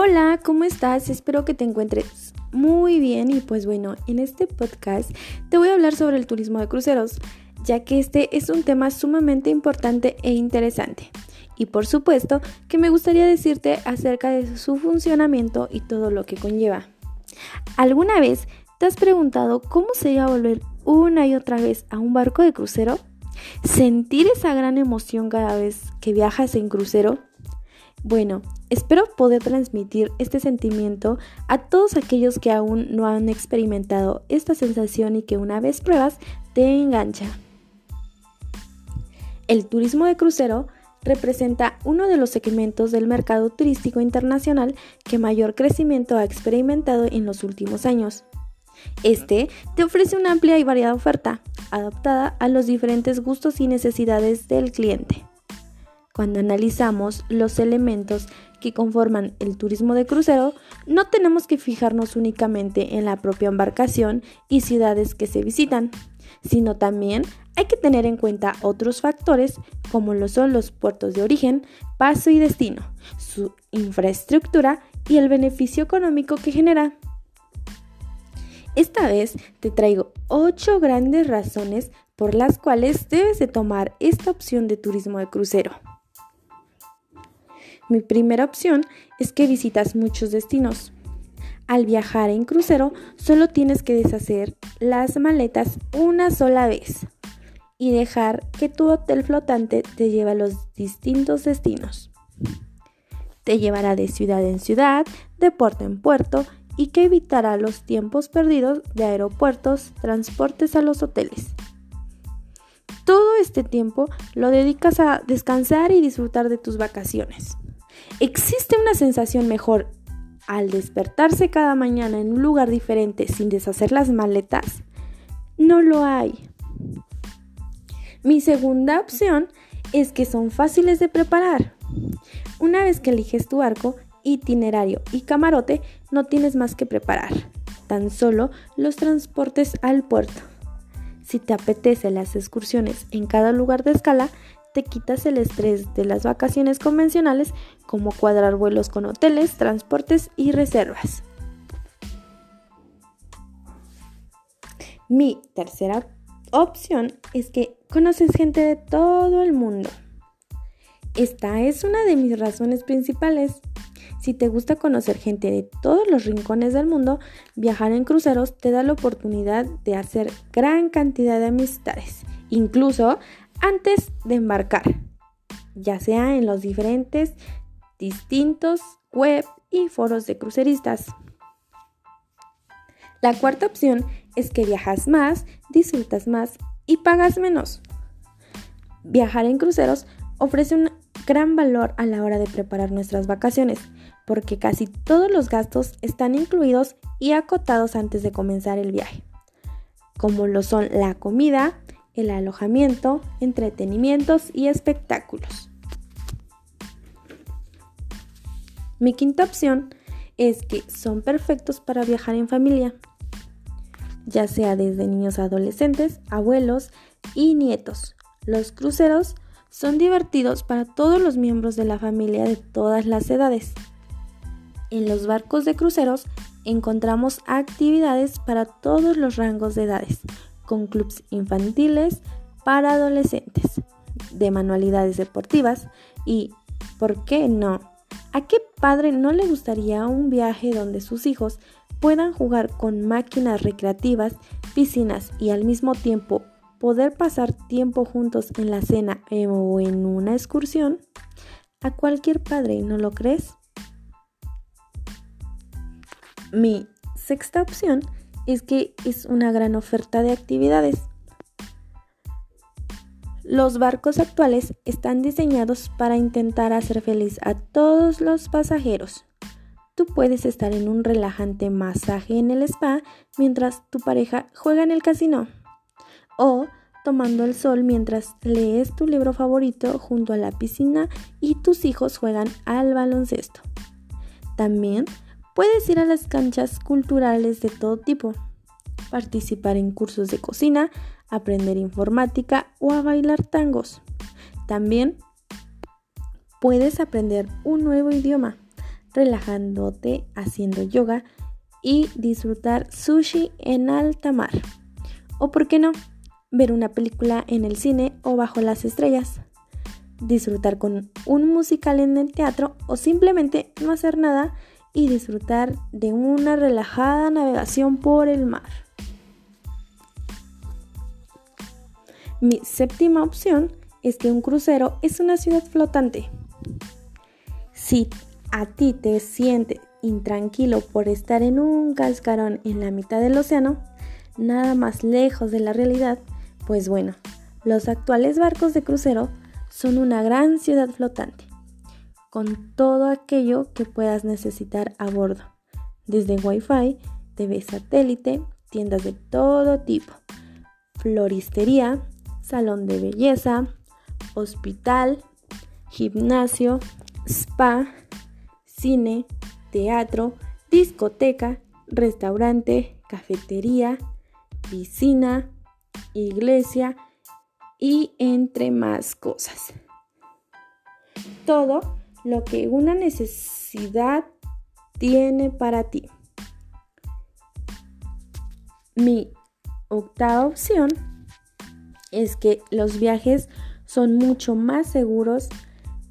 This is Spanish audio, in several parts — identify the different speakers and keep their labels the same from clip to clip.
Speaker 1: Hola, ¿cómo estás? Espero que te encuentres muy bien y pues bueno, en este podcast te voy a hablar sobre el turismo de cruceros, ya que este es un tema sumamente importante e interesante. Y por supuesto que me gustaría decirte acerca de su funcionamiento y todo lo que conlleva. ¿Alguna vez te has preguntado cómo sería volver una y otra vez a un barco de crucero? ¿Sentir esa gran emoción cada vez que viajas en crucero? Bueno, espero poder transmitir este sentimiento a todos aquellos que aún no han experimentado esta sensación y que una vez pruebas te engancha. El turismo de crucero representa uno de los segmentos del mercado turístico internacional que mayor crecimiento ha experimentado en los últimos años. Este te ofrece una amplia y variada oferta, adaptada a los diferentes gustos y necesidades del cliente. Cuando analizamos los elementos que conforman el turismo de crucero, no tenemos que fijarnos únicamente en la propia embarcación y ciudades que se visitan, sino también hay que tener en cuenta otros factores como lo son los puertos de origen, paso y destino, su infraestructura y el beneficio económico que genera. Esta vez te traigo 8 grandes razones por las cuales debes de tomar esta opción de turismo de crucero. Mi primera opción es que visitas muchos destinos. Al viajar en crucero solo tienes que deshacer las maletas una sola vez y dejar que tu hotel flotante te lleve a los distintos destinos. Te llevará de ciudad en ciudad, de puerto en puerto y que evitará los tiempos perdidos de aeropuertos, transportes a los hoteles. Todo este tiempo lo dedicas a descansar y disfrutar de tus vacaciones. ¿Existe una sensación mejor al despertarse cada mañana en un lugar diferente sin deshacer las maletas? No lo hay. Mi segunda opción es que son fáciles de preparar. Una vez que eliges tu barco, itinerario y camarote, no tienes más que preparar, tan solo los transportes al puerto. Si te apetece las excursiones en cada lugar de escala, quitas el estrés de las vacaciones convencionales como cuadrar vuelos con hoteles, transportes y reservas. Mi tercera opción es que conoces gente de todo el mundo. Esta es una de mis razones principales. Si te gusta conocer gente de todos los rincones del mundo, viajar en cruceros te da la oportunidad de hacer gran cantidad de amistades, incluso antes de embarcar, ya sea en los diferentes distintos web y foros de cruceristas. La cuarta opción es que viajas más, disfrutas más y pagas menos. Viajar en cruceros ofrece un gran valor a la hora de preparar nuestras vacaciones, porque casi todos los gastos están incluidos y acotados antes de comenzar el viaje, como lo son la comida, el alojamiento, entretenimientos y espectáculos. Mi quinta opción es que son perfectos para viajar en familia, ya sea desde niños adolescentes, abuelos y nietos. Los cruceros son divertidos para todos los miembros de la familia de todas las edades. En los barcos de cruceros encontramos actividades para todos los rangos de edades, con clubs infantiles para adolescentes, de manualidades deportivas y, ¿por qué no? ¿A qué padre no le gustaría un viaje donde sus hijos puedan jugar con máquinas recreativas, piscinas y al mismo tiempo poder pasar tiempo juntos en la cena o en una excursión? ¿A cualquier padre no lo crees? Mi sexta opción es que es una gran oferta de actividades. Los barcos actuales están diseñados para intentar hacer feliz a todos los pasajeros. Tú puedes estar en un relajante masaje en el spa mientras tu pareja juega en el casino. O tomando el sol mientras lees tu libro favorito junto a la piscina y tus hijos juegan al baloncesto. También Puedes ir a las canchas culturales de todo tipo, participar en cursos de cocina, aprender informática o a bailar tangos. También puedes aprender un nuevo idioma, relajándote haciendo yoga y disfrutar sushi en alta mar. O por qué no, ver una película en el cine o bajo las estrellas. Disfrutar con un musical en el teatro o simplemente no hacer nada y disfrutar de una relajada navegación por el mar. Mi séptima opción es que un crucero es una ciudad flotante. Si a ti te sientes intranquilo por estar en un cascarón en la mitad del océano, nada más lejos de la realidad, pues bueno, los actuales barcos de crucero son una gran ciudad flotante, con todo aquello que puedas necesitar a bordo, desde Wi-Fi, TV satélite, tiendas de todo tipo, floristería, salón de belleza, hospital, gimnasio, spa, cine, teatro, discoteca, restaurante, cafetería, piscina, iglesia y entre más cosas. Todo lo que una necesidad tiene para ti. Mi octava opción es que los viajes son mucho más seguros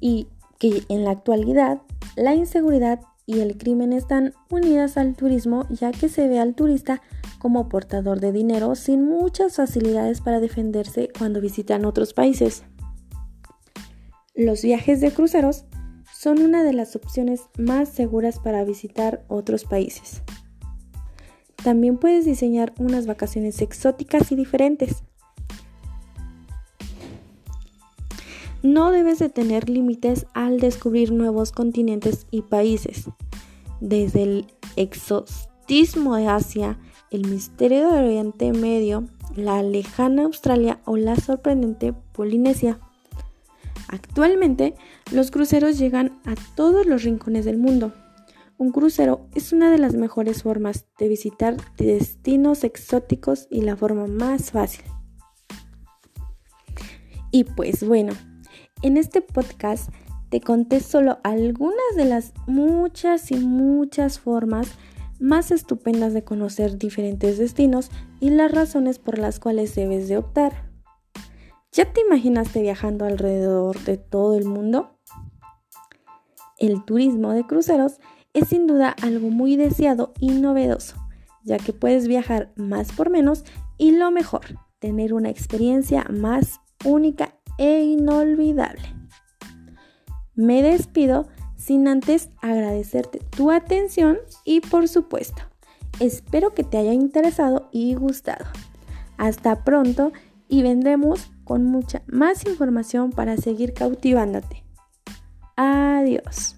Speaker 1: y que en la actualidad la inseguridad y el crimen están unidas al turismo ya que se ve al turista como portador de dinero sin muchas facilidades para defenderse cuando visitan otros países. Los viajes de cruceros son una de las opciones más seguras para visitar otros países. También puedes diseñar unas vacaciones exóticas y diferentes. No debes de tener límites al descubrir nuevos continentes y países, desde el exotismo de Asia, el misterio del Oriente Medio, la lejana Australia o la sorprendente Polinesia. Actualmente, los cruceros llegan a todos los rincones del mundo. Un crucero es una de las mejores formas de visitar destinos exóticos y la forma más fácil. Y pues bueno, en este podcast te conté solo algunas de las muchas y muchas formas más estupendas de conocer diferentes destinos y las razones por las cuales debes de optar. ¿Ya te imaginaste viajando alrededor de todo el mundo? El turismo de cruceros es sin duda algo muy deseado y novedoso, ya que puedes viajar más por menos y lo mejor, tener una experiencia más única e inolvidable. Me despido sin antes agradecerte tu atención y por supuesto, espero que te haya interesado y gustado. Hasta pronto y vendremos con mucha más información para seguir cautivándote. Adiós.